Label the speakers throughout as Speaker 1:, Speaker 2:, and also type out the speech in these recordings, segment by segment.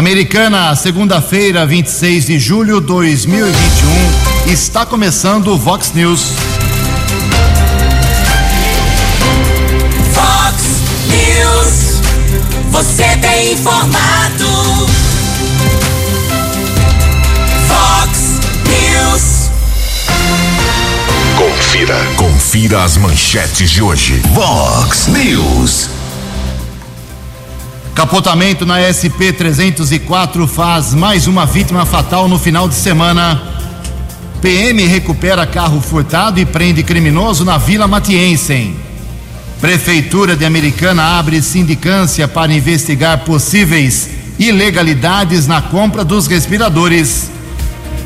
Speaker 1: Americana, segunda-feira, 26 de julho de 2021, está começando o Vox News.
Speaker 2: Vox News, você tem informado. Vox News.
Speaker 3: Confira, confira as manchetes de hoje. Vox News.
Speaker 1: Capotamento na SP 304 faz mais uma vítima fatal no final de semana. PM recupera carro furtado e prende criminoso na Vila Matiensen. Prefeitura de Americana abre sindicância para investigar possíveis ilegalidades na compra dos respiradores.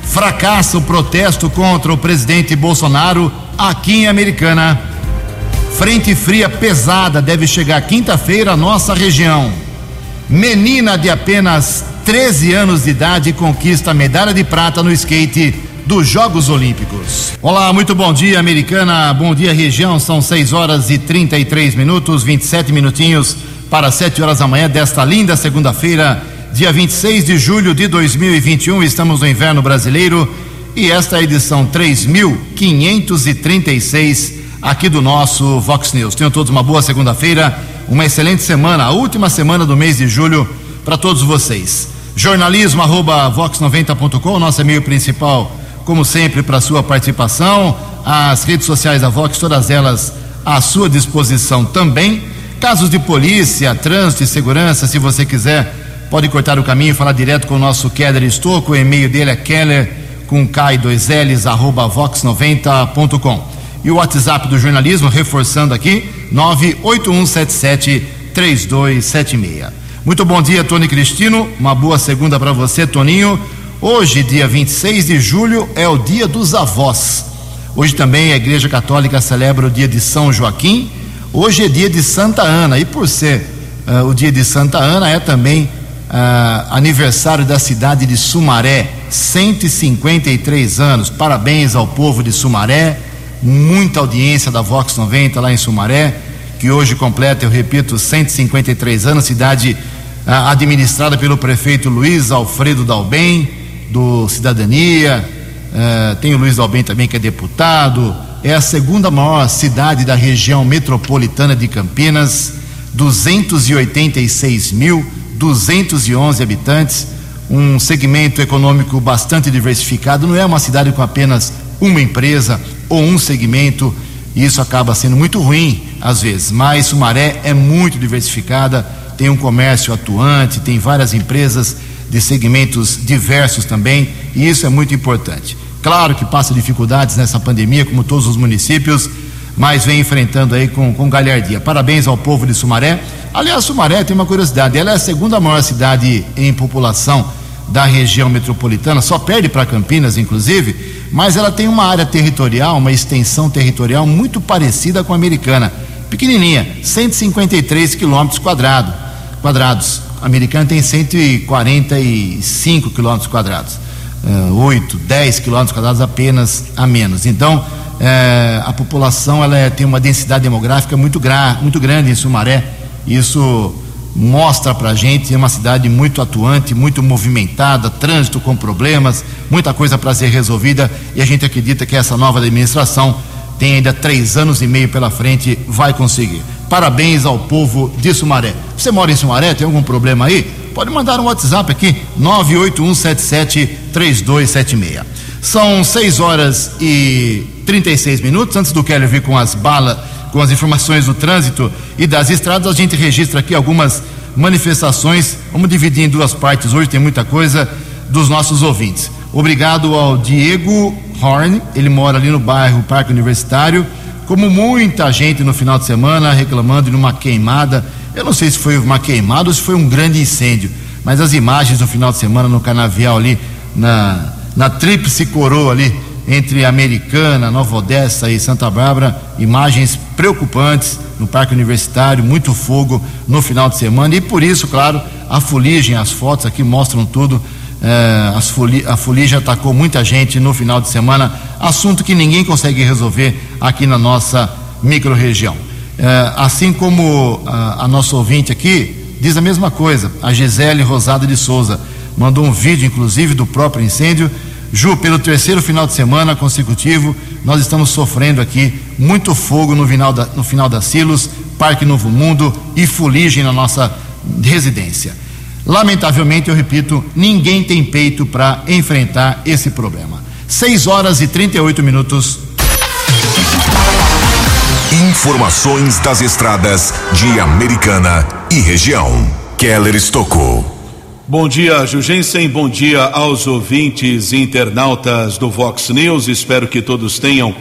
Speaker 1: Fracassa o protesto contra o presidente Bolsonaro aqui em Americana. Frente fria pesada deve chegar quinta-feira à nossa região. Menina de apenas 13 anos de idade conquista a medalha de prata no skate dos Jogos Olímpicos. Olá, muito bom dia, americana. Bom dia, região. São 6 horas e 33 minutos, 27 minutinhos para 7 horas da manhã desta linda segunda-feira, dia 26 de julho de 2021. Estamos no inverno brasileiro e esta é a edição 3536 aqui do nosso Vox News. Tenham todos uma boa segunda-feira uma excelente semana, a última semana do mês de julho para todos vocês. Jornalismo arroba vox90.com, nosso e-mail principal, como sempre, para sua participação. As redes sociais da Vox, todas elas à sua disposição também. Casos de polícia, trânsito e segurança, se você quiser, pode cortar o caminho e falar direto com o nosso Keller Estouco. O e-mail dele é keller com K e dois L's, arroba vox90.com. E o WhatsApp do jornalismo, reforçando aqui, 981773276. Muito bom dia, Tony Cristino. Uma boa segunda para você, Toninho. Hoje, dia 26 de julho, é o dia dos avós. Hoje também a Igreja Católica celebra o dia de São Joaquim. Hoje é dia de Santa Ana. E por ser uh, o dia de Santa Ana, é também uh, aniversário da cidade de Sumaré. 153 anos. Parabéns ao povo de Sumaré muita audiência da Vox 90 lá em Sumaré, que hoje completa, eu repito, 153 anos, cidade ah, administrada pelo prefeito Luiz Alfredo Dalbem, do Cidadania, ah, tem o Luiz Dalbem também, que é deputado, é a segunda maior cidade da região metropolitana de Campinas, 286.211 habitantes, um segmento econômico bastante diversificado, não é uma cidade com apenas uma empresa ou um segmento, e isso acaba sendo muito ruim às vezes. Mas Sumaré é muito diversificada, tem um comércio atuante, tem várias empresas de segmentos diversos também, e isso é muito importante. Claro que passa dificuldades nessa pandemia, como todos os municípios, mas vem enfrentando aí com, com galhardia. Parabéns ao povo de Sumaré. Aliás, Sumaré tem uma curiosidade: ela é a segunda maior cidade em população da região metropolitana, só perde para Campinas, inclusive, mas ela tem uma área territorial, uma extensão territorial muito parecida com a americana. Pequenininha, 153 quilômetros quadrado, quadrados. A americana tem 145 quilômetros quadrados. Uh, 8, 10 quilômetros quadrados apenas a menos. Então, uh, a população ela é, tem uma densidade demográfica muito, gra muito grande em Sumaré. Isso mostra para a gente é uma cidade muito atuante, muito movimentada, trânsito com problemas, muita coisa para ser resolvida e a gente acredita que essa nova administração tem ainda três anos e meio pela frente, vai conseguir. Parabéns ao povo de Sumaré. Você mora em Sumaré, tem algum problema aí? Pode mandar um WhatsApp aqui, 981773276. São 6 horas e 36 minutos. Antes do Keller vir com as balas com as informações do trânsito e das estradas, a gente registra aqui algumas manifestações. Vamos dividir em duas partes hoje, tem muita coisa dos nossos ouvintes. Obrigado ao Diego Horn, ele mora ali no bairro Parque Universitário. Como muita gente no final de semana reclamando de uma queimada, eu não sei se foi uma queimada ou se foi um grande incêndio, mas as imagens do final de semana no canavial ali, na, na tríplice coroa ali, entre Americana, Nova Odessa e Santa Bárbara, imagens preocupantes no Parque Universitário, muito fogo no final de semana e por isso, claro, a fuligem, as fotos aqui mostram tudo. Eh, a fuligem atacou muita gente no final de semana, assunto que ninguém consegue resolver aqui na nossa microrregião. Eh, assim como a, a nossa ouvinte aqui, diz a mesma coisa. A Gisele Rosada de Souza mandou um vídeo, inclusive, do próprio incêndio. Ju, pelo terceiro final de semana consecutivo, nós estamos sofrendo aqui muito fogo no final da, no final da Silos, Parque Novo Mundo e fuligem na nossa residência. Lamentavelmente, eu repito, ninguém tem peito para enfrentar esse problema. 6 horas e 38 minutos.
Speaker 3: Informações das estradas de Americana e região. Keller Estocou.
Speaker 4: Bom dia, Jugensen. Bom dia aos ouvintes e internautas do Vox News. Espero que todos tenham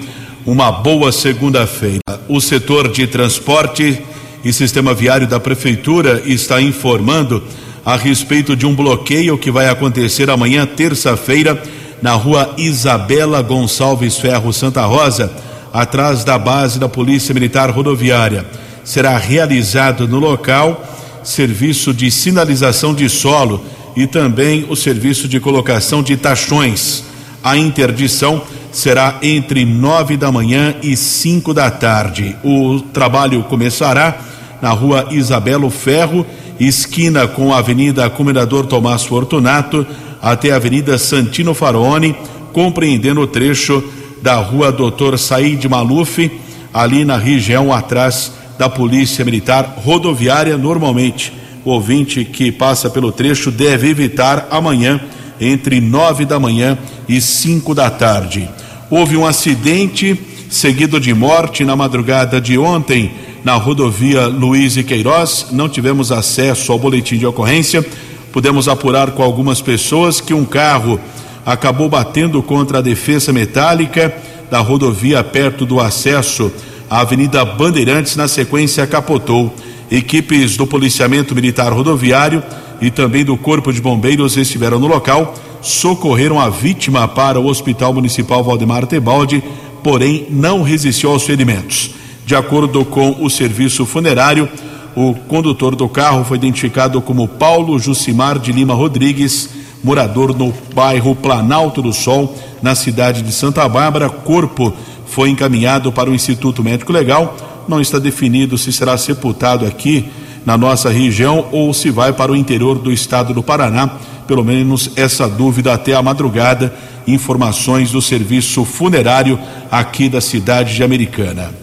Speaker 4: uma boa segunda-feira. O setor de transporte e sistema viário da Prefeitura está informando a respeito de um bloqueio que vai acontecer amanhã, terça-feira, na rua Isabela Gonçalves Ferro Santa Rosa, atrás da base da Polícia Militar Rodoviária. Será realizado no local serviço de sinalização de solo e também o serviço de colocação de tachões. A interdição será entre nove da manhã e cinco da tarde. O trabalho começará na rua Isabelo Ferro, esquina com a Avenida Comendador Tomás Fortunato, até a Avenida Santino Faraone, compreendendo o trecho da rua Doutor Said Maluf, ali na região atrás da Polícia Militar Rodoviária. Normalmente, o ouvinte que passa pelo trecho deve evitar amanhã, entre nove da manhã e cinco da tarde. Houve um acidente seguido de morte na madrugada de ontem na rodovia Luiz e Queiroz. Não tivemos acesso ao boletim de ocorrência. Pudemos apurar com algumas pessoas que um carro acabou batendo contra a defesa metálica da rodovia perto do acesso à Avenida Bandeirantes, na sequência capotou. Equipes do policiamento militar rodoviário e também do Corpo de Bombeiros estiveram no local, socorreram a vítima para o Hospital Municipal Valdemar Tebaldi, porém não resistiu aos ferimentos. De acordo com o serviço funerário, o condutor do carro foi identificado como Paulo Jucimar de Lima Rodrigues, morador no bairro Planalto do Sol, na cidade de Santa Bárbara. Corpo foi encaminhado para o Instituto Médico Legal. Não está definido se será sepultado aqui na nossa região ou se vai para o interior do estado do Paraná. Pelo menos essa dúvida até a madrugada. Informações do serviço funerário aqui da cidade de Americana.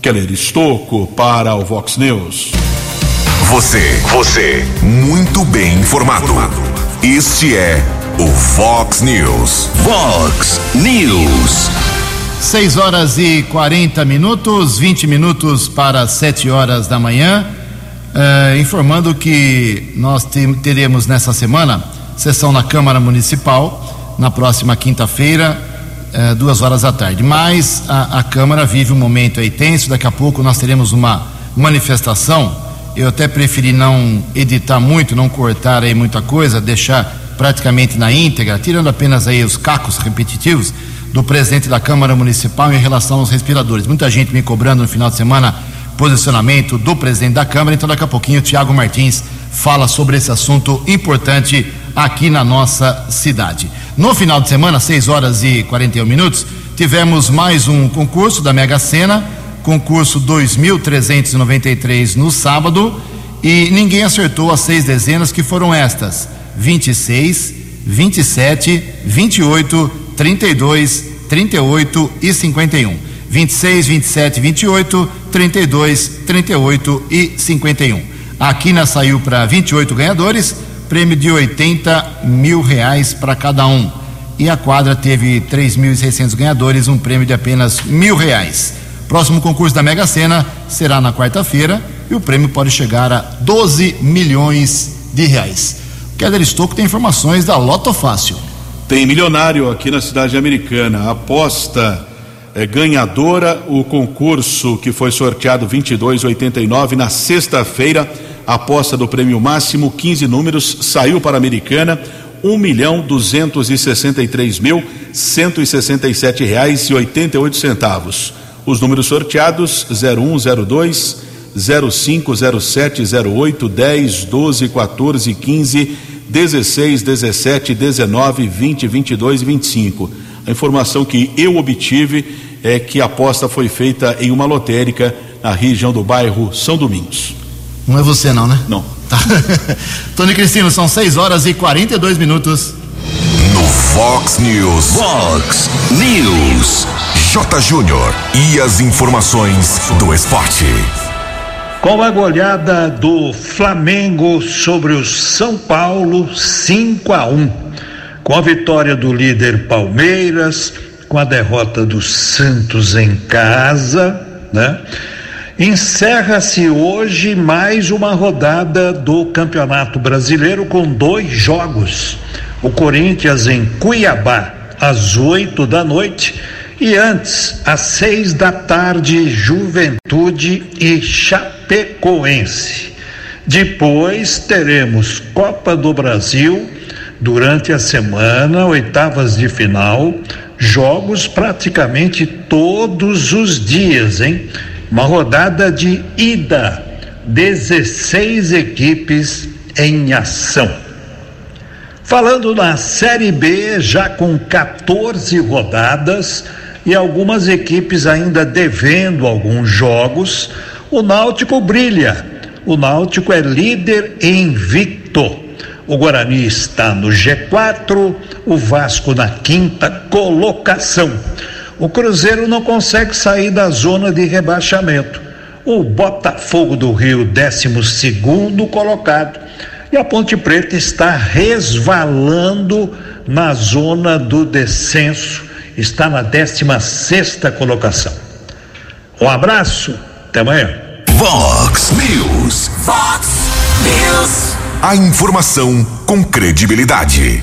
Speaker 4: Keller Estocco para o Vox News.
Speaker 3: Você, você, muito bem informado. Este é o Vox News. Vox News.
Speaker 1: 6 horas e 40 minutos, 20 minutos para 7 horas da manhã. Eh, informando que nós te- teremos nessa semana sessão na Câmara Municipal, na próxima quinta-feira, eh, duas horas da tarde. Mas a, a Câmara vive um momento aí tenso, daqui a pouco nós teremos uma manifestação. Eu até preferi não editar muito, não cortar aí muita coisa, deixar praticamente na íntegra, tirando apenas aí os cacos repetitivos do presidente da Câmara Municipal em relação aos respiradores. Muita gente me cobrando no final de semana posicionamento do presidente da Câmara, então daqui a pouquinho o Tiago Martins fala sobre esse assunto importante aqui na nossa cidade. No final de semana, 6 horas e 41 minutos, tivemos mais um concurso da Mega Sena, concurso 2393 no sábado, e ninguém acertou as seis dezenas que foram estas: 26, 27, 28, 32, 38 e 51. 26, 27, 28, 32, 38 e 51. A quina saiu para 28 ganhadores, prêmio de 80 mil reais para cada um. E a quadra teve 3.600 ganhadores, um prêmio de apenas mil reais. Próximo concurso da Mega Sena será na quarta-feira e o prêmio pode chegar a 12 milhões de reais. O Keller Estocco tem informações da Loto Fácil.
Speaker 4: Tem milionário aqui na cidade americana. Aposta é, ganhadora, o concurso que foi sorteado 2289 na sexta-feira. Aposta do prêmio máximo, 15 números, saiu para a americana. Um milhão duzentos e sessenta e três mil cento e sessenta e sete reais e oitenta e oito centavos. Os números sorteados: 01, 02, 05, 07, 08, 10, 12, 14, 15, 16, 17, 19, 20, 22 e 25. A informação que eu obtive é que a aposta foi feita em uma lotérica na região do bairro São Domingos.
Speaker 1: Não é você não, né?
Speaker 4: Não.
Speaker 1: Tá. Tony Cristino, são 6 horas e 42 minutos.
Speaker 3: No Fox News. Fox News. J. Júnior. E as informações do esporte.
Speaker 5: Com a goleada do Flamengo sobre o São Paulo, 5 a 1. Com a vitória do líder Palmeiras, com a derrota do Santos em casa, né? Encerra-se hoje mais uma rodada do Campeonato Brasileiro com dois jogos. O Corinthians em Cuiabá, às oito da noite, e antes, às seis da tarde, Juventude e Chapecoense. Depois teremos Copa do Brasil durante a semana, oitavas de final, jogos praticamente todos os dias, hein? Uma rodada de ida, 16 equipes em ação. Falando na Série B, já com 14 rodadas e algumas equipes ainda devendo alguns jogos, o Náutico brilha. O Náutico é líder invicto. O Guarani está no G4, o Vasco na quinta colocação. O Cruzeiro não consegue sair da zona de rebaixamento. O Botafogo do Rio, 12 colocado. E a Ponte Preta está resvalando na zona do descenso, está na 16 colocação. Um abraço, até amanhã.
Speaker 3: Fox News.
Speaker 2: Fox News.
Speaker 3: A informação com credibilidade.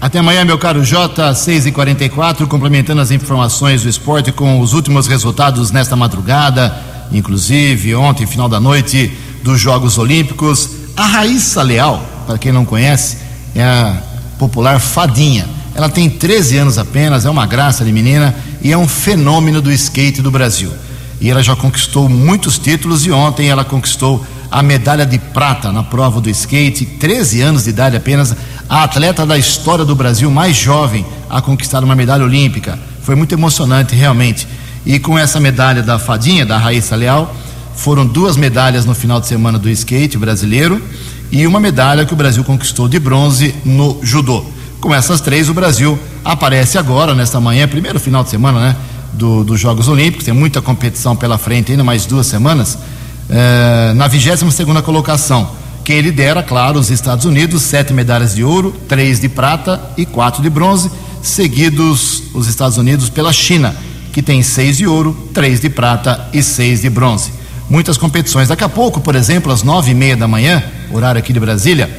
Speaker 1: Até amanhã, meu caro J, 6 e 44 complementando as informações do esporte com os últimos resultados nesta madrugada, inclusive ontem, final da noite, dos Jogos Olímpicos. A Raíssa Leal, para quem não conhece, é a popular Fadinha. Ela tem 13 anos apenas, é uma graça de menina e é um fenômeno do skate do Brasil. E ela já conquistou muitos títulos e ontem ela conquistou a medalha de prata na prova do skate, 13 anos de idade apenas, a atleta da história do Brasil mais jovem a conquistar uma medalha olímpica. Foi muito emocionante, realmente. E com essa medalha da Fadinha, da Raíssa Leal, foram duas medalhas no final de semana do skate brasileiro e uma medalha que o Brasil conquistou de bronze no judô. Com essas três, o Brasil aparece agora, nesta manhã, primeiro final de semana, né? Do, dos Jogos Olímpicos, tem muita competição pela frente, ainda mais duas semanas, eh, na 22 segunda colocação. Quem lidera, claro, os Estados Unidos, sete medalhas de ouro, três de prata e quatro de bronze, seguidos os Estados Unidos pela China, que tem seis de ouro, três de prata e seis de bronze. Muitas competições. Daqui a pouco, por exemplo, às nove e meia da manhã, horário aqui de Brasília,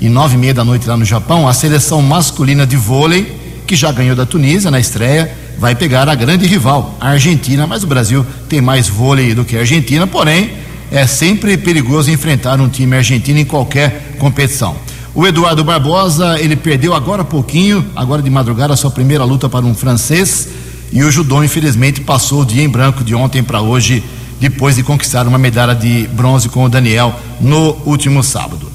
Speaker 1: e nove e meia da noite lá no Japão, a seleção masculina de vôlei, que já ganhou da Tunísia na estreia, vai pegar a grande rival, a Argentina, mas o Brasil tem mais vôlei do que a Argentina, porém é sempre perigoso enfrentar um time argentino em qualquer competição. O Eduardo Barbosa, ele perdeu agora há pouquinho, agora de madrugada, a sua primeira luta para um francês, e o judô, infelizmente, passou o dia em branco de ontem para hoje, depois de conquistar uma medalha de bronze com o Daniel no último sábado.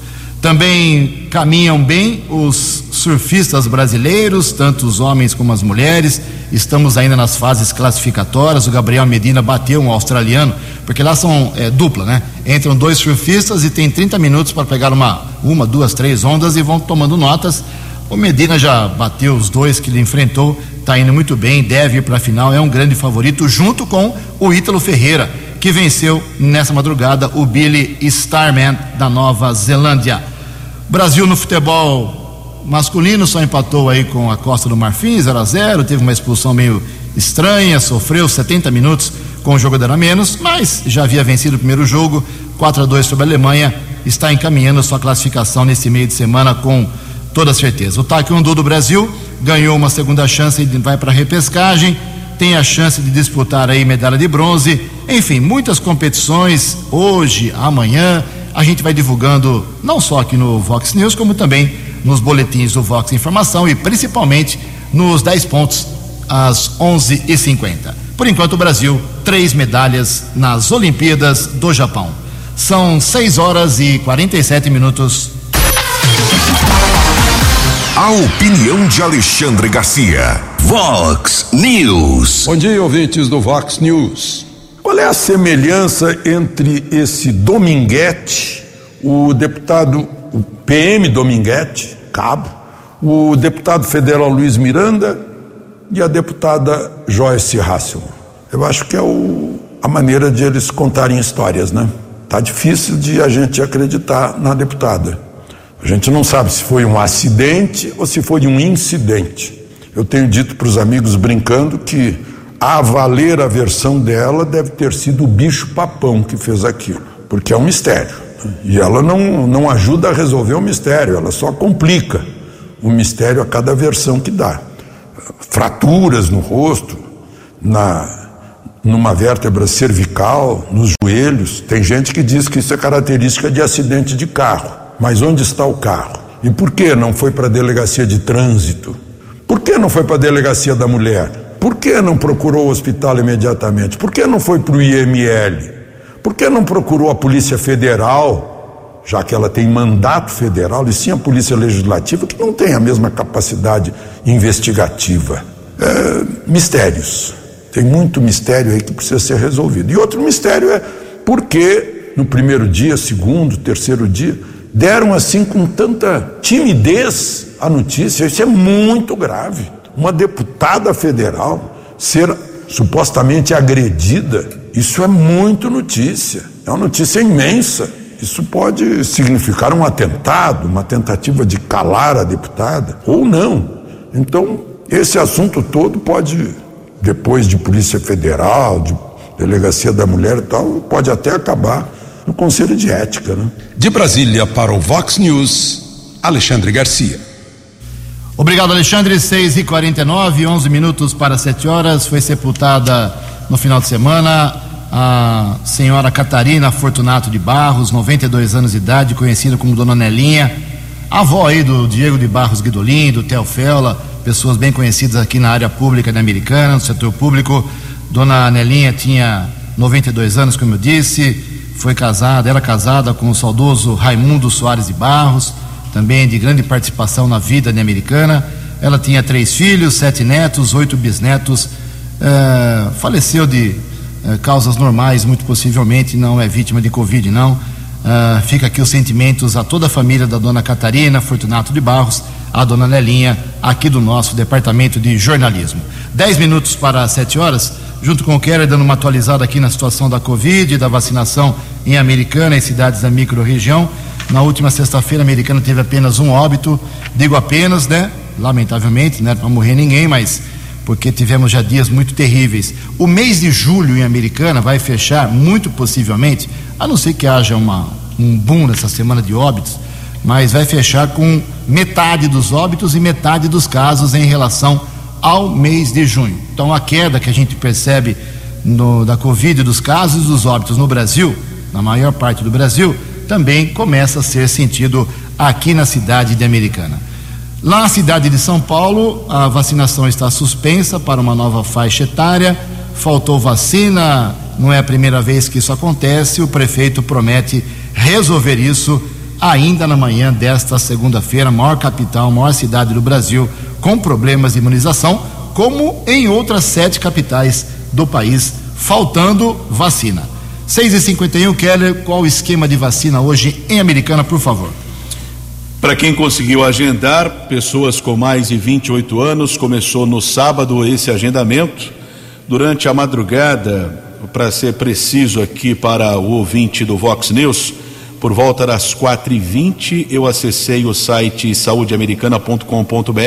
Speaker 1: Também caminham bem os surfistas brasileiros, tanto os homens como as mulheres. Estamos ainda nas fases classificatórias. O Gabriel Medina bateu um australiano, porque lá são é, dupla, né? Entram dois surfistas e tem 30 minutos para pegar uma, uma, duas, três ondas e vão tomando notas. O Medina já bateu os dois que ele enfrentou, está indo muito bem, deve ir para a final, é um grande favorito, junto com o Ítalo Ferreira, que venceu nessa madrugada o Billy Starman da Nova Zelândia. Brasil no futebol masculino só empatou aí com a Costa do Marfim, 0 a 0 teve uma expulsão meio estranha, sofreu 70 minutos com o jogador a menos, mas já havia vencido o primeiro jogo, 4 a 2 sobre a Alemanha, está encaminhando sua classificação nesse meio de semana com toda certeza. O Taekwondo do Brasil ganhou uma segunda chance e vai para a repescagem, tem a chance de disputar aí medalha de bronze, enfim, muitas competições hoje, amanhã, a gente vai divulgando não só aqui no Vox News, como também nos boletins do Vox Informação e principalmente nos 10 pontos às 11h50. Por enquanto, o Brasil, três medalhas nas Olimpíadas do Japão. São 6 horas e 47 minutos.
Speaker 3: A opinião de Alexandre Garcia. Vox News.
Speaker 6: Bom dia, ouvintes do Vox News. Qual é a semelhança entre esse Dominguete o deputado o PM Dominguete, cabo, o deputado federal Luiz Miranda e a deputada Joyce Hasselman. Eu acho que é o, a maneira de eles contarem histórias, né? Tá difícil de a gente acreditar na deputada. A gente não sabe se foi um acidente ou se foi um incidente. Eu tenho dito para os amigos brincando que a valer a versão dela deve ter sido o bicho papão que fez aquilo, porque é um mistério. E ela não, não ajuda a resolver o mistério, ela só complica o mistério a cada versão que dá. Fraturas no rosto, na numa vértebra cervical, nos joelhos. Tem gente que diz que isso é característica de acidente de carro. Mas onde está o carro? E por que não foi para a delegacia de trânsito? Por que não foi para a delegacia da mulher? Por que não procurou o hospital imediatamente? Por que não foi para o IML? Por que não procurou a Polícia Federal, já que ela tem mandato federal, e sim a Polícia Legislativa, que não tem a mesma capacidade investigativa? É, mistérios. Tem muito mistério aí que precisa ser resolvido. E outro mistério é por que no primeiro dia, segundo, terceiro dia, deram assim com tanta timidez a notícia. Isso é muito grave. Uma deputada federal ser supostamente agredida, isso é muito notícia. É uma notícia imensa. Isso pode significar um atentado, uma tentativa de calar a deputada, ou não. Então, esse assunto todo pode depois de Polícia Federal, de Delegacia da Mulher e tal, pode até acabar no Conselho de Ética. Né?
Speaker 3: De Brasília para o Vox News, Alexandre Garcia.
Speaker 1: Obrigado, Alexandre. 6 e 49 11 minutos para 7 horas. Foi sepultada no final de semana a senhora Catarina Fortunato de Barros, 92 anos de idade, conhecida como Dona Nelinha, avó aí do Diego de Barros Guidolin, do Theo Fela pessoas bem conhecidas aqui na área pública da Americana, no setor público. Dona Nelinha tinha 92 anos, como eu disse, foi casada, era casada com o saudoso Raimundo Soares de Barros, também de grande participação na vida da Americana. Ela tinha três filhos, sete netos, oito bisnetos. Uh, faleceu de uh, causas normais, muito possivelmente, não é vítima de Covid, não. Uh, fica aqui os sentimentos a toda a família da dona Catarina Fortunato de Barros a dona Nelinha, aqui do nosso departamento de jornalismo. Dez minutos para sete horas, junto com o Keller, dando uma atualizada aqui na situação da Covid da vacinação em Americana e cidades da microrregião. Na última sexta-feira, a Americana teve apenas um óbito, digo apenas, né? Lamentavelmente, não era para morrer ninguém, mas porque tivemos já dias muito terríveis. O mês de julho em Americana vai fechar, muito possivelmente, a não ser que haja uma, um boom nessa semana de óbitos, mas vai fechar com metade dos óbitos e metade dos casos em relação ao mês de junho. Então, a queda que a gente percebe no, da Covid, dos casos e dos óbitos no Brasil, na maior parte do Brasil, também começa a ser sentido aqui na cidade de Americana. Lá na cidade de São Paulo, a vacinação está suspensa para uma nova faixa etária. Faltou vacina, não é a primeira vez que isso acontece. O prefeito promete resolver isso ainda na manhã desta segunda-feira, maior capital, maior cidade do Brasil, com problemas de imunização, como em outras sete capitais do país, faltando vacina. 6h51, Keller, qual o esquema de vacina hoje em Americana, por favor?
Speaker 4: Para quem conseguiu agendar, pessoas com mais de 28 anos, começou no sábado esse agendamento. Durante a madrugada, para ser preciso aqui para o ouvinte do Vox News, por volta das quatro e vinte, eu acessei o site saudeamericana.com.br.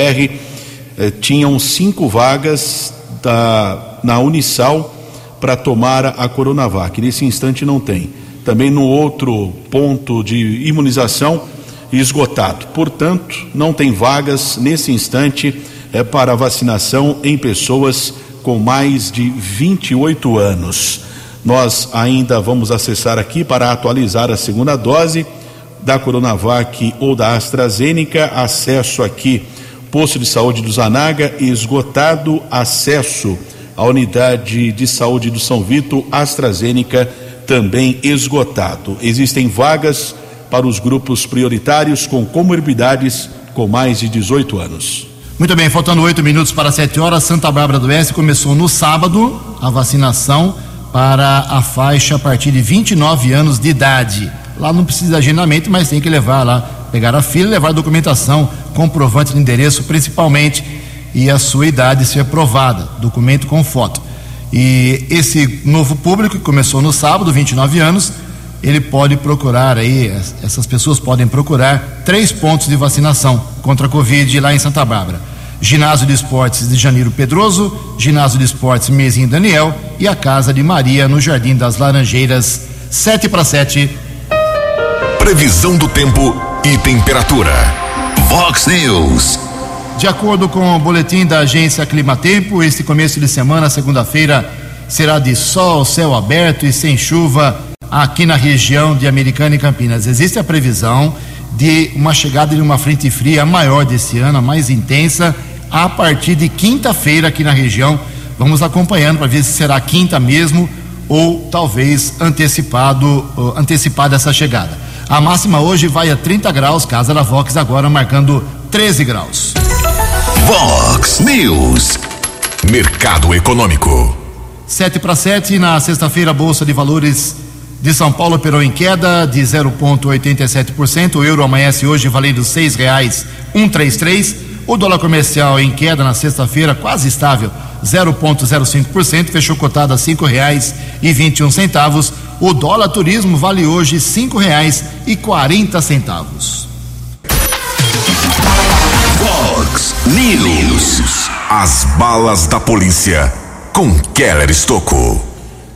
Speaker 4: Eh, tinham cinco vagas da, na Unisal para tomar a Coronavac. Nesse instante não tem. Também no outro ponto de imunização esgotado. Portanto, não tem vagas nesse instante é, para vacinação em pessoas com mais de 28 anos. Nós ainda vamos acessar aqui para atualizar a segunda dose da Coronavac ou da AstraZeneca. Acesso aqui, posto de saúde do Zanaga, esgotado. Acesso à unidade de saúde do São Vito, AstraZeneca, também esgotado. Existem vagas para os grupos prioritários com comorbidades com mais de 18 anos.
Speaker 1: Muito bem, faltando oito minutos para sete horas, Santa Bárbara do Oeste começou no sábado a vacinação para a faixa a partir de 29 anos de idade. Lá não precisa de agendamento, mas tem que levar lá, pegar a fila, levar a documentação, comprovante de endereço principalmente e a sua idade ser aprovada, documento com foto. E esse novo público que começou no sábado, 29 anos, ele pode procurar aí, essas pessoas podem procurar três pontos de vacinação contra a Covid lá em Santa Bárbara. Ginásio de Esportes de Janeiro Pedroso, Ginásio de Esportes Mezinho Daniel e a Casa de Maria no Jardim das Laranjeiras, 7 para 7.
Speaker 3: Previsão do tempo e temperatura. Vox News.
Speaker 1: De acordo com o boletim da agência Climatempo, este começo de semana, segunda-feira, será de sol, céu aberto e sem chuva aqui na região de Americana e Campinas. Existe a previsão de uma chegada de uma frente fria maior desse ano, a mais intensa, a partir de quinta-feira aqui na região. Vamos acompanhando para ver se será quinta mesmo ou talvez antecipado, antecipada essa chegada. A máxima hoje vai a 30 graus, casa da Vox agora marcando 13 graus.
Speaker 3: Vox News. Mercado Econômico.
Speaker 1: 7 para 7 na sexta-feira, Bolsa de Valores de São Paulo operou em queda de 0,87%. O euro amanhece hoje valendo R$ 6,133. O dólar comercial em queda na sexta-feira, quase estável, 0,05%, fechou cotado a cinco reais e vinte e um centavos. O dólar turismo vale hoje cinco reais e quarenta centavos.
Speaker 3: Fox News. As balas da polícia com Keller Estocco.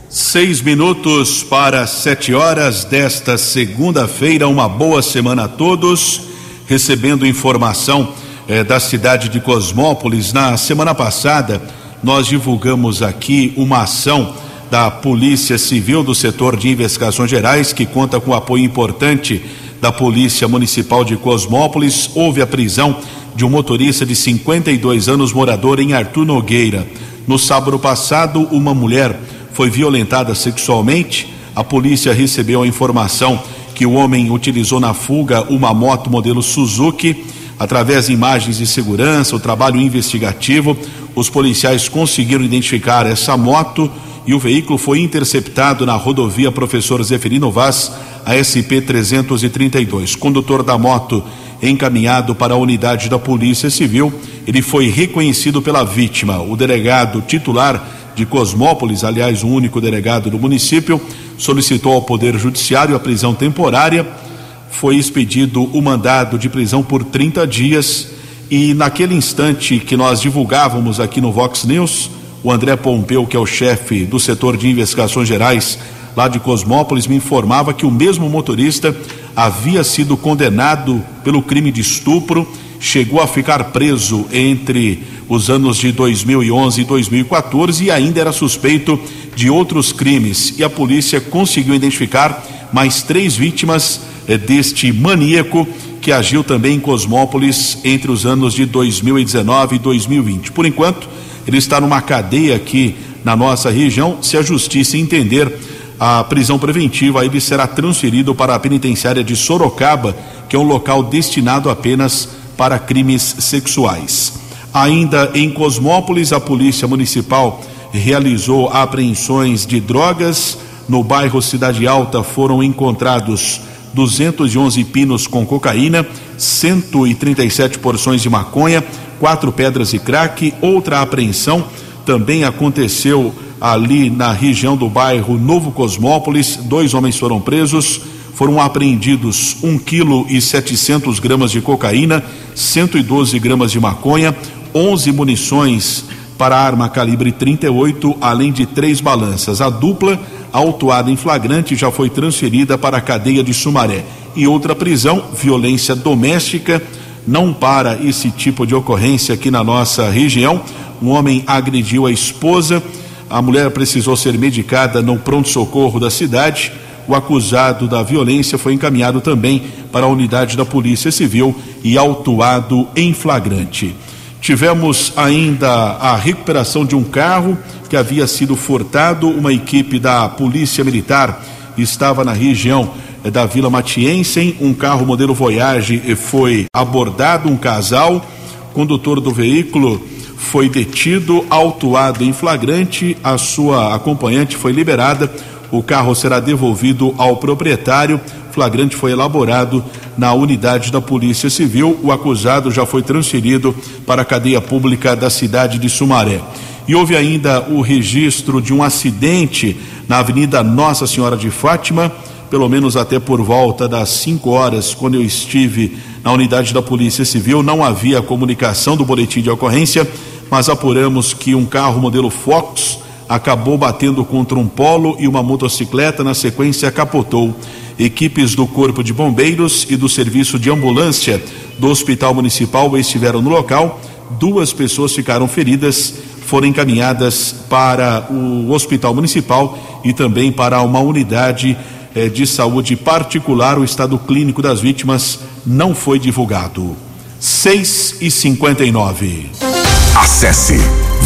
Speaker 4: Seis minutos para sete horas desta segunda-feira. Uma boa semana a todos. Recebendo informação eh, da cidade de Cosmópolis. Na semana passada, nós divulgamos aqui uma ação da Polícia Civil do setor de investigações gerais, que conta com apoio importante da Polícia Municipal de Cosmópolis. Houve a prisão de um motorista de 52 anos, morador em Artur Nogueira. No sábado passado, uma mulher foi violentada sexualmente. A polícia recebeu a informação que o homem utilizou na fuga uma moto modelo Suzuki. Através de imagens de segurança, o trabalho investigativo, os policiais conseguiram identificar essa moto e o veículo foi interceptado na rodovia Professor Zeferino Vaz, ASP 332. Condutor da moto encaminhado para a unidade da Polícia Civil, ele foi reconhecido pela vítima. O delegado titular de Cosmópolis, aliás, o único delegado do município, solicitou ao Poder Judiciário a prisão temporária. Foi expedido o mandado de prisão por 30 dias. E naquele instante que nós divulgávamos aqui no Vox News, o André Pompeu, que é o chefe do setor de investigações gerais lá de Cosmópolis, me informava que o mesmo motorista havia sido condenado pelo crime de estupro, chegou a ficar preso entre os anos de 2011 e 2014 e ainda era suspeito de outros crimes. E a polícia conseguiu identificar mais três vítimas eh, deste maníaco que agiu também em Cosmópolis entre os anos de 2019 e 2020. Por enquanto, ele está numa cadeia aqui na nossa região. Se a justiça entender a prisão preventiva, ele será transferido para a penitenciária de Sorocaba, que é um local destinado apenas para crimes sexuais. Ainda em Cosmópolis, a Polícia Municipal realizou apreensões de drogas. No bairro Cidade Alta foram encontrados 211 pinos com cocaína, 137 porções de maconha, quatro pedras de crack. Outra apreensão também aconteceu ali na região do bairro Novo Cosmópolis. Dois homens foram presos. Foram apreendidos 1 quilo e 700 gramas de cocaína, 112 gramas de maconha, 11 munições para arma calibre 38, além de três balanças. A dupla, autuada em flagrante, já foi transferida para a cadeia de Sumaré. E outra prisão, violência doméstica. Não para esse tipo de ocorrência aqui na nossa região. Um homem agrediu a esposa, a mulher precisou ser medicada no pronto-socorro da cidade. O acusado da violência foi encaminhado também para a unidade da Polícia Civil e autuado em flagrante. Tivemos ainda a recuperação de um carro que havia sido furtado. Uma equipe da Polícia Militar estava na região da Vila Matiense. Um carro modelo Voyage foi abordado, um casal. O condutor do veículo foi detido, autuado em flagrante. A sua acompanhante foi liberada. O carro será devolvido ao proprietário. flagrante foi elaborado na unidade da Polícia Civil. O acusado já foi transferido para a cadeia pública da cidade de Sumaré. E houve ainda o registro de um acidente na Avenida Nossa Senhora de Fátima, pelo menos até por volta das 5 horas, quando eu estive na unidade da Polícia Civil, não havia comunicação do boletim de ocorrência, mas apuramos que um carro modelo Fox acabou batendo contra um polo e uma motocicleta, na sequência capotou. Equipes do Corpo de Bombeiros e do Serviço de Ambulância do Hospital Municipal estiveram no local. Duas pessoas ficaram feridas, foram encaminhadas para o Hospital Municipal e também para uma unidade eh, de saúde particular. O estado clínico das vítimas não foi divulgado. 6 e 59.
Speaker 3: Acesse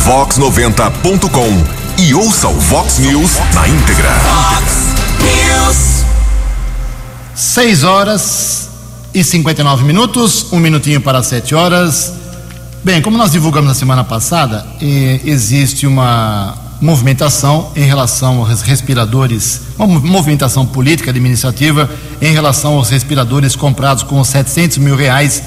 Speaker 3: vox90.com e ouça o Vox News na íntegra.
Speaker 2: Fox News.
Speaker 1: 6 horas e 59 minutos, um minutinho para 7 horas. Bem, como nós divulgamos na semana passada, existe uma movimentação em relação aos respiradores, uma movimentação política administrativa em relação aos respiradores comprados com 700 mil reais,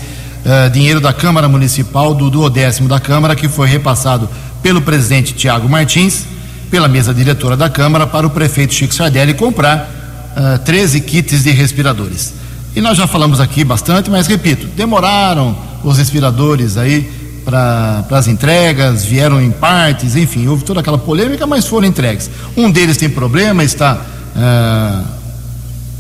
Speaker 1: eh, dinheiro da Câmara Municipal, do duodécimo da Câmara, que foi repassado pelo presidente Tiago Martins, pela mesa diretora da Câmara, para o prefeito Chico Sardelli comprar uh, 13 kits de respiradores. E nós já falamos aqui bastante, mas repito, demoraram os respiradores aí para as entregas, vieram em partes, enfim, houve toda aquela polêmica, mas foram entregues. Um deles tem problema, está uh,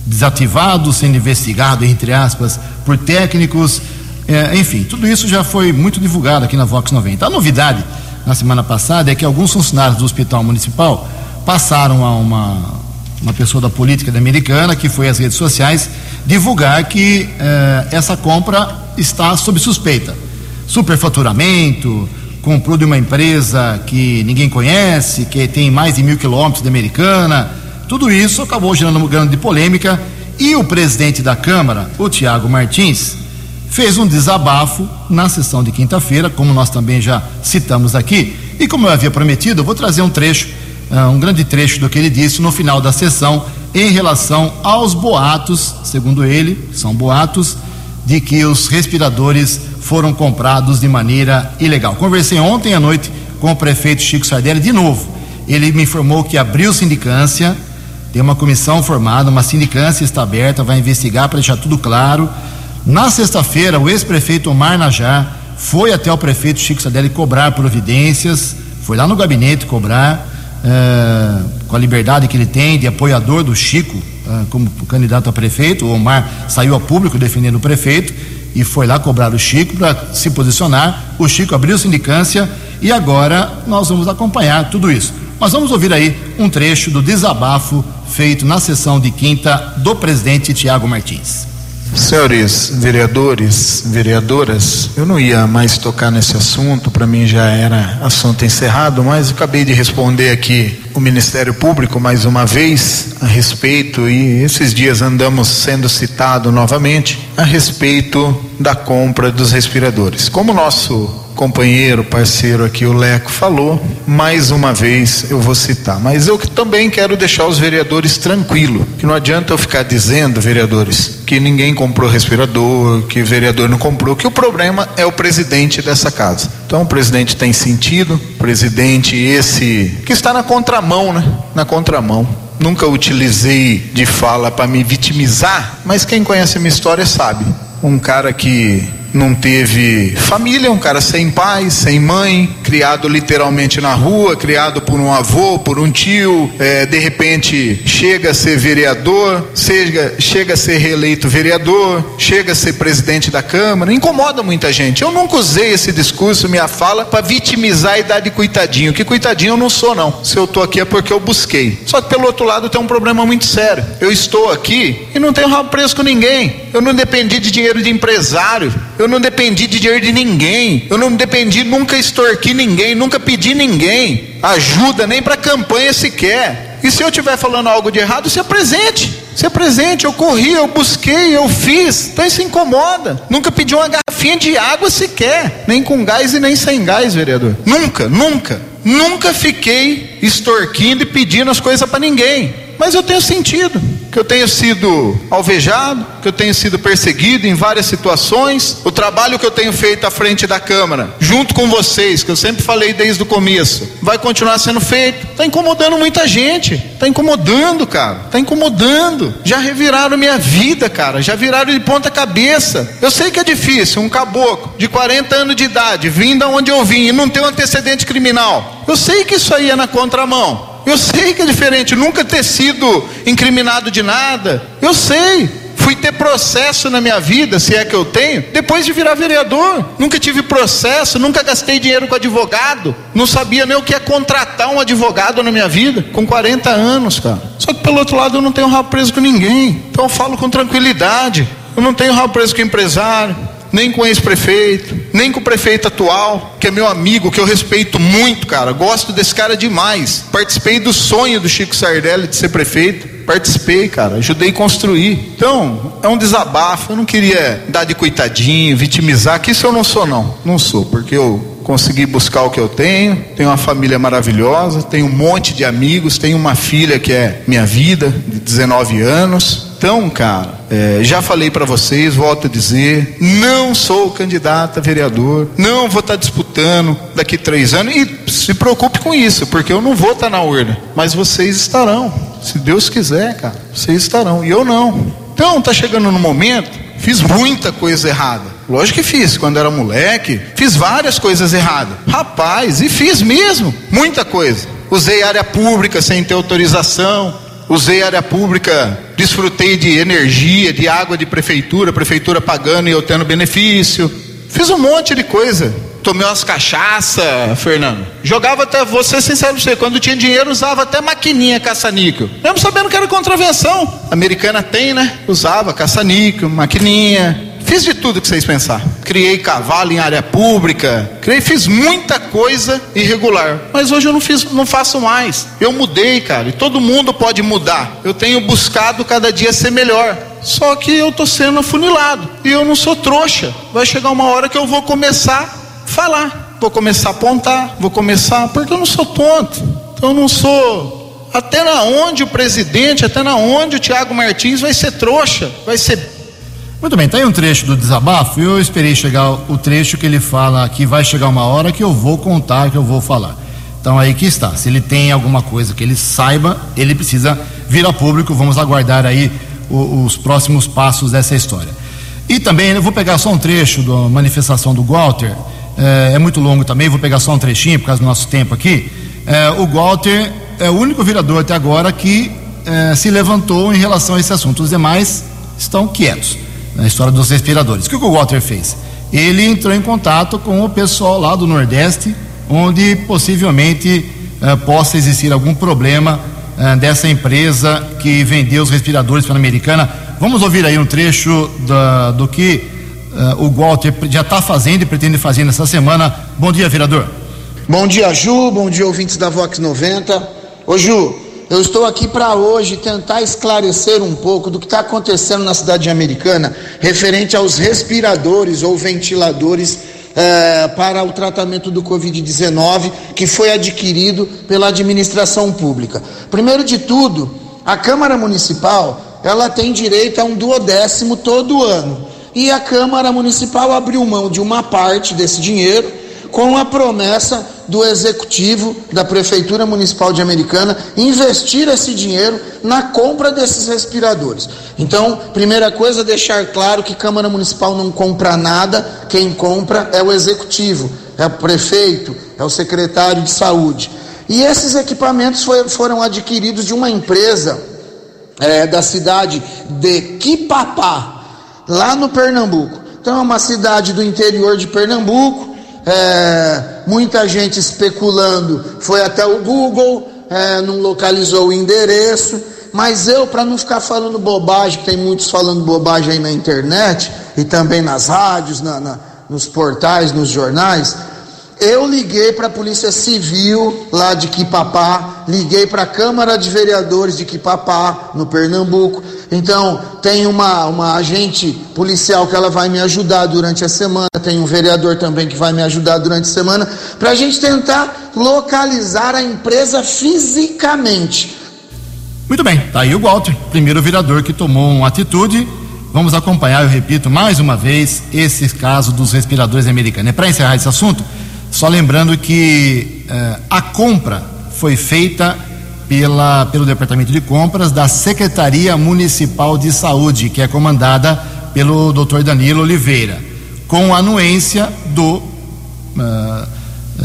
Speaker 1: desativado, sendo investigado, entre aspas, por técnicos. Uh, enfim, tudo isso já foi muito divulgado aqui na Vox 90. A novidade na semana passada é que alguns funcionários do Hospital Municipal passaram a uma uma pessoa da política americana que foi às redes sociais divulgar que eh, essa compra está sob suspeita. Superfaturamento, comprou de uma empresa que ninguém conhece, que tem mais de mil quilômetros de americana. Tudo isso acabou gerando um grande polêmica e o presidente da Câmara, o Tiago Martins, fez um desabafo na sessão de quinta-feira, como nós também já citamos aqui. E como eu havia prometido, eu vou trazer um trecho uh, um grande trecho do que ele disse no final da sessão em relação aos boatos, segundo ele, são boatos, de que os respiradores foram comprados de maneira ilegal. Conversei ontem à noite com o prefeito Chico Sardelli de novo. Ele me informou que abriu sindicância, tem uma comissão formada, uma sindicância está aberta, vai investigar para deixar tudo claro. Na sexta-feira, o ex-prefeito Omar Najar foi até o prefeito Chico Sardelli cobrar providências, foi lá no gabinete cobrar é, com a liberdade que ele tem de apoiador do Chico é, como candidato a prefeito, o Omar saiu a público defendendo o prefeito e foi lá cobrar o Chico para se posicionar. O Chico abriu sindicância e agora nós vamos acompanhar tudo isso. Mas vamos ouvir aí um trecho do desabafo feito na sessão de quinta do presidente Tiago Martins.
Speaker 7: Senhores vereadores, vereadoras, eu não ia mais tocar nesse assunto, para mim já era assunto encerrado, mas acabei de responder aqui o Ministério Público mais uma vez a respeito, e esses dias andamos sendo citado novamente, a respeito da compra dos respiradores. Como nosso companheiro, parceiro aqui, o Leco, falou, mais uma vez eu vou citar. Mas eu também quero deixar os vereadores tranquilos, que não adianta eu ficar dizendo, vereadores, que ninguém comprou respirador, que vereador não comprou, que o problema é o presidente dessa casa. Então o presidente tem sentido, presidente esse que está na contramão, né? Na contramão nunca utilizei de fala para me vitimizar, mas quem conhece minha história sabe. Um cara que não teve família, um cara sem pai, sem mãe, criado literalmente na rua, criado por um avô, por um tio, é, de repente chega a ser vereador, chega, chega a ser reeleito vereador, chega a ser presidente da Câmara, incomoda muita gente. Eu nunca usei esse discurso, minha fala, para vitimizar e dar de coitadinho, que coitadinho eu não sou não. Se eu estou aqui é porque eu busquei. Só que pelo outro lado tem um problema muito sério. Eu estou aqui e não tenho rabo preso com ninguém. Eu não dependi de dinheiro de empresário. Eu não dependi de dinheiro de ninguém. Eu não dependi, nunca extorqui ninguém, nunca pedi ninguém ajuda nem para campanha sequer. E se eu estiver falando algo de errado, se apresente. Se apresente, eu corri, eu busquei, eu fiz. Então isso incomoda. Nunca pedi uma garrafinha de água sequer, nem com gás e nem sem gás, vereador. Nunca, nunca. Nunca fiquei extorquindo e pedindo as coisas para ninguém. Mas eu tenho sentido que eu tenho sido alvejado, que eu tenho sido perseguido em várias situações. O trabalho que eu tenho feito à frente da Câmara, junto com vocês, que eu sempre falei desde o começo, vai continuar sendo feito. Está incomodando muita gente. Está incomodando, cara. Está incomodando. Já reviraram minha vida, cara. Já viraram de ponta cabeça. Eu sei que é difícil, um caboclo de 40 anos de idade, vindo aonde eu vim e não ter um antecedente criminal. Eu sei que isso aí é na contramão. Eu sei que é diferente, nunca ter sido incriminado de nada. Eu sei. Fui ter processo na minha vida, se é que eu tenho, depois de virar vereador. Nunca tive processo, nunca gastei dinheiro com advogado. Não sabia nem o que é contratar um advogado na minha vida, com 40 anos, cara. Só que pelo outro lado eu não tenho rabo preso com ninguém. Então eu falo com tranquilidade. Eu não tenho rabo preso com empresário nem com o ex-prefeito, nem com o prefeito atual, que é meu amigo, que eu respeito muito, cara. Gosto desse cara demais. Participei do sonho do Chico Sardelli de ser prefeito. Participei, cara. Ajudei a construir. Então, é um desabafo. Eu não queria dar de coitadinho, vitimizar, que isso eu não sou, não. Não sou, porque eu consegui buscar o que eu tenho, tenho uma família maravilhosa, tenho um monte de amigos, tenho uma filha que é minha vida, de 19 anos. Então, cara, é, já falei para vocês, volto a dizer, não sou candidato a vereador, não vou estar tá disputando daqui três anos e se preocupe com isso, porque eu não vou estar tá na urna, mas vocês estarão, se Deus quiser, cara, vocês estarão e eu não. Então, tá chegando no momento, fiz muita coisa errada. Lógico que fiz, quando era moleque, fiz várias coisas erradas. Rapaz, e fiz mesmo, muita coisa. Usei área pública sem ter autorização, usei área pública, desfrutei de energia, de água de prefeitura, prefeitura pagando e eu tendo benefício. Fiz um monte de coisa. Tomei umas cachaça, Fernando. Jogava até, vou ser sincero pra você, quando tinha dinheiro usava até maquininha caça-níquel. Mesmo sabendo que era contravenção. Americana tem, né? Usava caça-níquel, maquininha, Fiz de tudo que vocês pensar. Criei cavalo em área pública, criei, fiz muita coisa irregular. Mas hoje eu não fiz, não faço mais. Eu mudei, cara, e todo mundo pode mudar. Eu tenho buscado cada dia ser melhor. Só que eu tô sendo afunilado e eu não sou trouxa. Vai chegar uma hora que eu vou começar a falar, vou começar a apontar, vou começar, porque eu não sou tonto. Então eu não sou até na onde o presidente, até na onde o Tiago Martins vai ser trouxa, vai ser
Speaker 1: muito bem, tá aí um trecho do desabafo. Eu esperei chegar o trecho que ele fala que vai chegar uma hora que eu vou contar, que eu vou falar. Então aí que está. Se ele tem alguma coisa que ele saiba, ele precisa vir a público. Vamos aguardar aí o, os próximos passos dessa história. E também eu vou pegar só um trecho da manifestação do Walter. É, é, muito longo também, vou pegar só um trechinho por causa do nosso tempo aqui. É, o Walter é o único vereador até agora que é, se levantou em relação a esse assunto. Os demais estão quietos na história dos respiradores. O que o Walter fez? Ele entrou em contato com o pessoal lá do Nordeste, onde possivelmente eh, possa existir algum problema eh, dessa empresa que vendeu os respiradores para a Americana. Vamos ouvir aí um trecho da, do que eh, o Walter já está fazendo e pretende fazer nessa semana. Bom dia, vereador.
Speaker 8: Bom dia, Ju. Bom dia, ouvintes da Vox 90. Ô, Ju, eu estou aqui para hoje tentar esclarecer um pouco do que está acontecendo na cidade americana referente aos respiradores ou ventiladores eh, para o tratamento do Covid-19 que foi adquirido pela administração pública. Primeiro de tudo, a Câmara Municipal ela tem direito a um duodécimo todo ano. E a Câmara Municipal abriu mão de uma parte desse dinheiro com a promessa do executivo da Prefeitura Municipal de Americana investir esse dinheiro na compra desses respiradores. Então, primeira coisa, deixar claro que Câmara Municipal não compra nada, quem compra é o executivo, é o prefeito, é o secretário de saúde. E esses equipamentos foi, foram adquiridos de uma empresa é, da cidade de Quipapá, lá no Pernambuco. Então, é uma cidade do interior de Pernambuco, é, muita gente especulando, foi até o Google, é, não localizou o endereço, mas eu, para não ficar falando bobagem, tem muitos falando bobagem aí na internet e também nas rádios, na, na, nos portais, nos jornais, eu liguei para a Polícia Civil lá de Quipapá, liguei para a Câmara de Vereadores de Quipapá, no Pernambuco. Então, tem uma, uma agente policial que ela vai me ajudar durante a semana, tem um vereador também que vai me ajudar durante a semana, para a gente tentar localizar a empresa fisicamente.
Speaker 1: Muito bem, tá aí o Walter, primeiro vereador que tomou uma atitude. Vamos acompanhar, eu repito, mais uma vez, esse caso dos respiradores americanos. E para encerrar esse assunto, só lembrando que eh, a compra foi feita pela, pelo Departamento de Compras da Secretaria Municipal de Saúde, que é comandada pelo Dr. Danilo Oliveira, com anuência do, uh,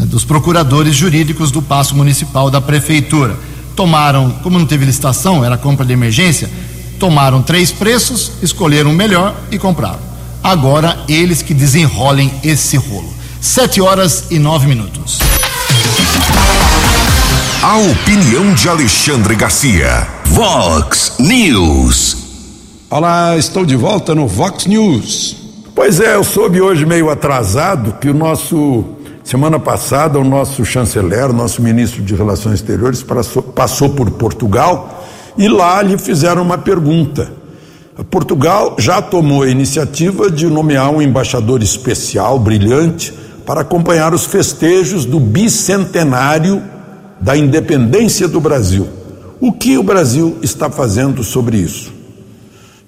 Speaker 1: dos procuradores jurídicos do Paço Municipal da Prefeitura. Tomaram, como não teve licitação, era compra de emergência, tomaram três preços, escolheram o melhor e compraram. Agora eles que desenrolem esse rolo. Sete horas e nove minutos.
Speaker 3: A opinião de Alexandre Garcia. Vox News.
Speaker 6: Olá, estou de volta no Vox News. Pois é, eu soube hoje meio atrasado que o nosso semana passada o nosso chanceler, o nosso ministro de Relações Exteriores passou, passou por Portugal e lá lhe fizeram uma pergunta. Portugal já tomou a iniciativa de nomear um embaixador especial, brilhante, para acompanhar os festejos do bicentenário da independência do Brasil. O que o Brasil está fazendo sobre isso?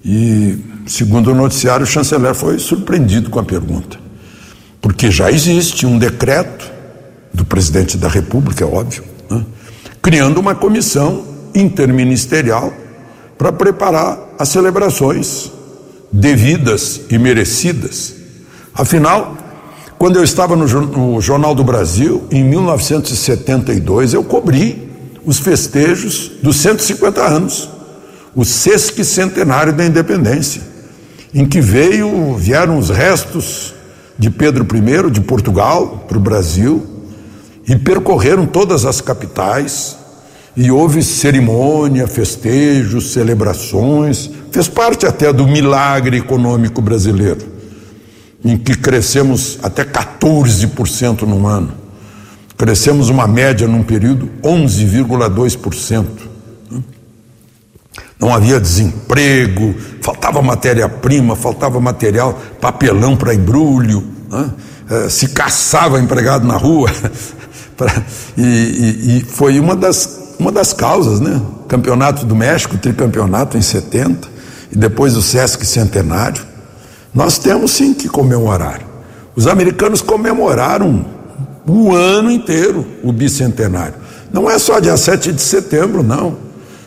Speaker 6: E, segundo o noticiário, o chanceler foi surpreendido com a pergunta. Porque já existe um decreto do presidente da República, é óbvio, né, criando uma comissão interministerial para preparar as celebrações devidas e merecidas. Afinal, quando eu estava no, Jornal do Brasil, em 1972, eu cobri os festejos dos 150 anos, o sesquicentenário da independência, em que veio, vieram os restos de Pedro I de Portugal para o Brasil e percorreram todas as capitais e houve cerimônia, festejos, celebrações, fez parte até do milagre econômico brasileiro em que crescemos até 14% num ano. Crescemos uma média num período 11,2%. Não havia desemprego, faltava matéria-prima, faltava material, papelão para embrulho, né? Eh, se caçava empregado na rua. e, e, e, foi uma das, uma das causas, né? Campeonato do México, tricampeonato em 70, e depois o Sesc Centenário. Nós temos sim que comemorar. Os americanos comemoraram o ano inteiro o bicentenário. Não é só dia 7 de setembro, não.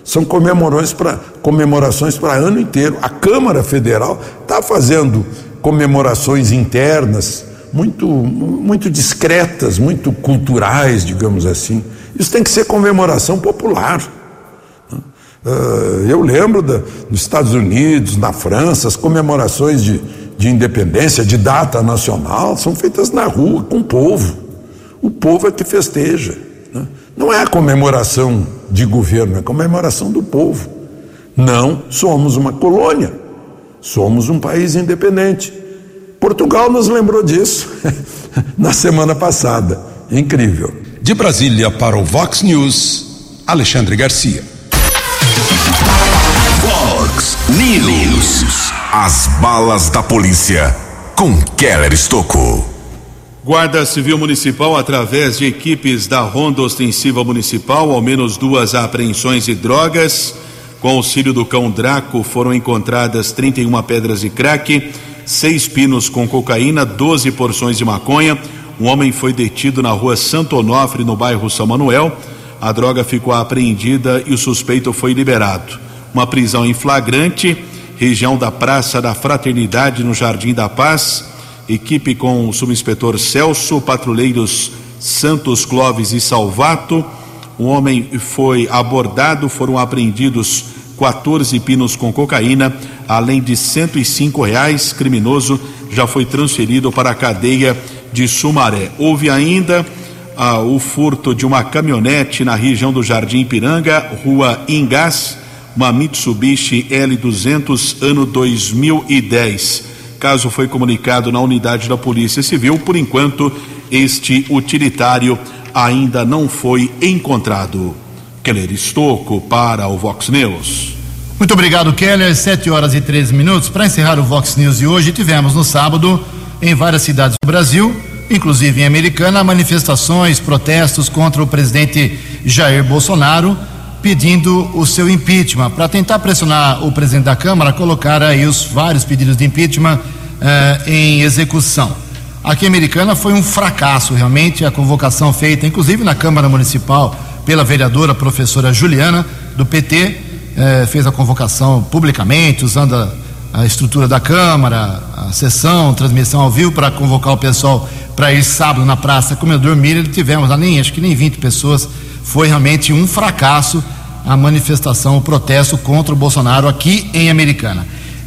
Speaker 6: São comemorações para comemorações para ano inteiro. A Câmara Federal está fazendo comemorações internas muito muito discretas, muito culturais, digamos assim. Isso tem que ser comemoração popular. Uh, eu lembro da, nos Estados Unidos, na França, as comemorações de, de independência, de data nacional, são feitas na rua, com o povo. O povo é que festeja. Né? Não é a comemoração de governo, é a comemoração do povo. Não somos uma colônia, somos um país independente. Portugal nos lembrou disso na semana passada. Incrível.
Speaker 3: De Brasília para o Vox News, Alexandre Garcia. News. As balas da polícia com Keller Estocou.
Speaker 4: Guarda Civil Municipal, através de equipes da Ronda Ostensiva Municipal, ao menos duas apreensões de drogas. Com auxílio do cão Draco, foram encontradas 31 pedras de crack, seis pinos com cocaína, 12 porções de maconha. Um homem foi detido na rua Santo Onofre, no bairro São Manuel. A droga ficou apreendida e o suspeito foi liberado. Uma prisão em flagrante, região da Praça da Fraternidade, no Jardim da Paz. Equipe com o subinspetor Celso, patrulheiros Santos Clóvis e Salvato. O homem foi abordado, foram apreendidos 14 pinos com cocaína, além de 105 reais. Criminoso já foi transferido para a cadeia de Sumaré. Houve ainda ah, o furto de uma caminhonete na região do Jardim Piranga, rua Ingás, uma Mitsubishi L200, ano 2010. Caso foi comunicado na unidade da Polícia Civil, por enquanto, este utilitário ainda não foi encontrado. Keller Estocco para o Vox News.
Speaker 1: Muito obrigado, Keller. 7 horas e 13 minutos. Para encerrar o Vox News de hoje, tivemos no sábado, em várias cidades do Brasil, inclusive em Americana, manifestações, protestos contra o presidente Jair Bolsonaro. Pedindo o seu impeachment. Para tentar pressionar o presidente da Câmara, colocar aí os vários pedidos de impeachment eh, em execução. Aqui em Americana foi um fracasso, realmente, a convocação feita, inclusive na Câmara Municipal, pela vereadora professora Juliana, do PT, eh, fez a convocação publicamente, usando a, a estrutura da Câmara, a sessão, transmissão ao vivo, para convocar o pessoal para ir sábado na Praça Comedor Miller. Tivemos lá nem, acho que nem 20 pessoas. Foi realmente um fracasso a manifestação, o protesto contra o Bolsonaro aqui em Americana.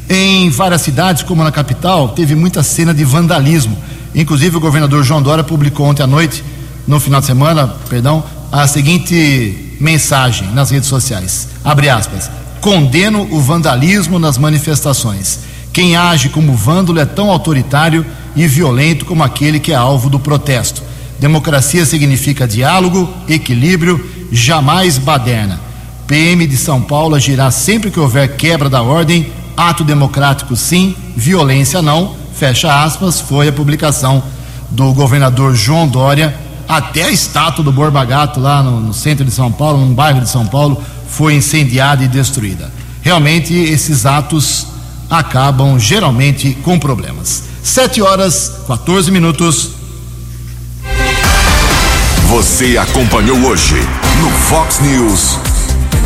Speaker 1: Em várias cidades, como na capital, teve muita cena de vandalismo. Inclusive, o governador João Dória publicou ontem à noite, no final de semana, perdão, a seguinte mensagem nas redes sociais. Abre aspas. Condeno o vandalismo nas manifestações. Quem age como vândalo é tão autoritário e violento como aquele que é alvo do protesto. Democracia significa diálogo, equilíbrio, jamais baderna. PM de São Paulo agirá sempre que houver quebra da ordem, ato democrático sim, violência não, fecha aspas, foi a publicação do governador João Dória. Até a estátua do Borba Gato lá no, no centro de São Paulo, num bairro de São Paulo, foi incendiada e destruída. Realmente, esses atos acabam geralmente com problemas. 7 horas 14 minutos.
Speaker 3: Você acompanhou hoje no Fox News.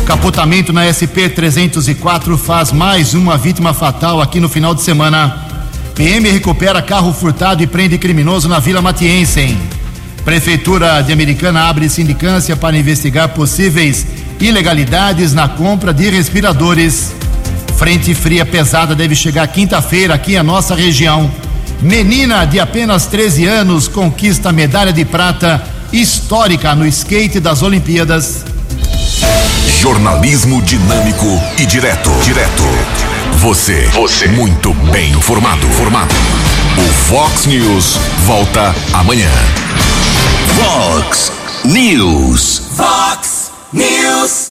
Speaker 1: Capotamento na SP 304 faz mais uma vítima fatal aqui no final de semana. PM recupera carro furtado e prende criminoso na Vila Matiense. Prefeitura de Americana abre sindicância para investigar possíveis ilegalidades na compra de respiradores. Frente fria pesada deve chegar quinta-feira aqui em nossa região. Menina de apenas 13 anos conquista medalha de prata histórica no skate das Olimpíadas.
Speaker 3: Jornalismo dinâmico e direto. Direto. Você. Você. Muito bem informado. Formado. O Fox News volta amanhã.
Speaker 2: Fox News. Fox News.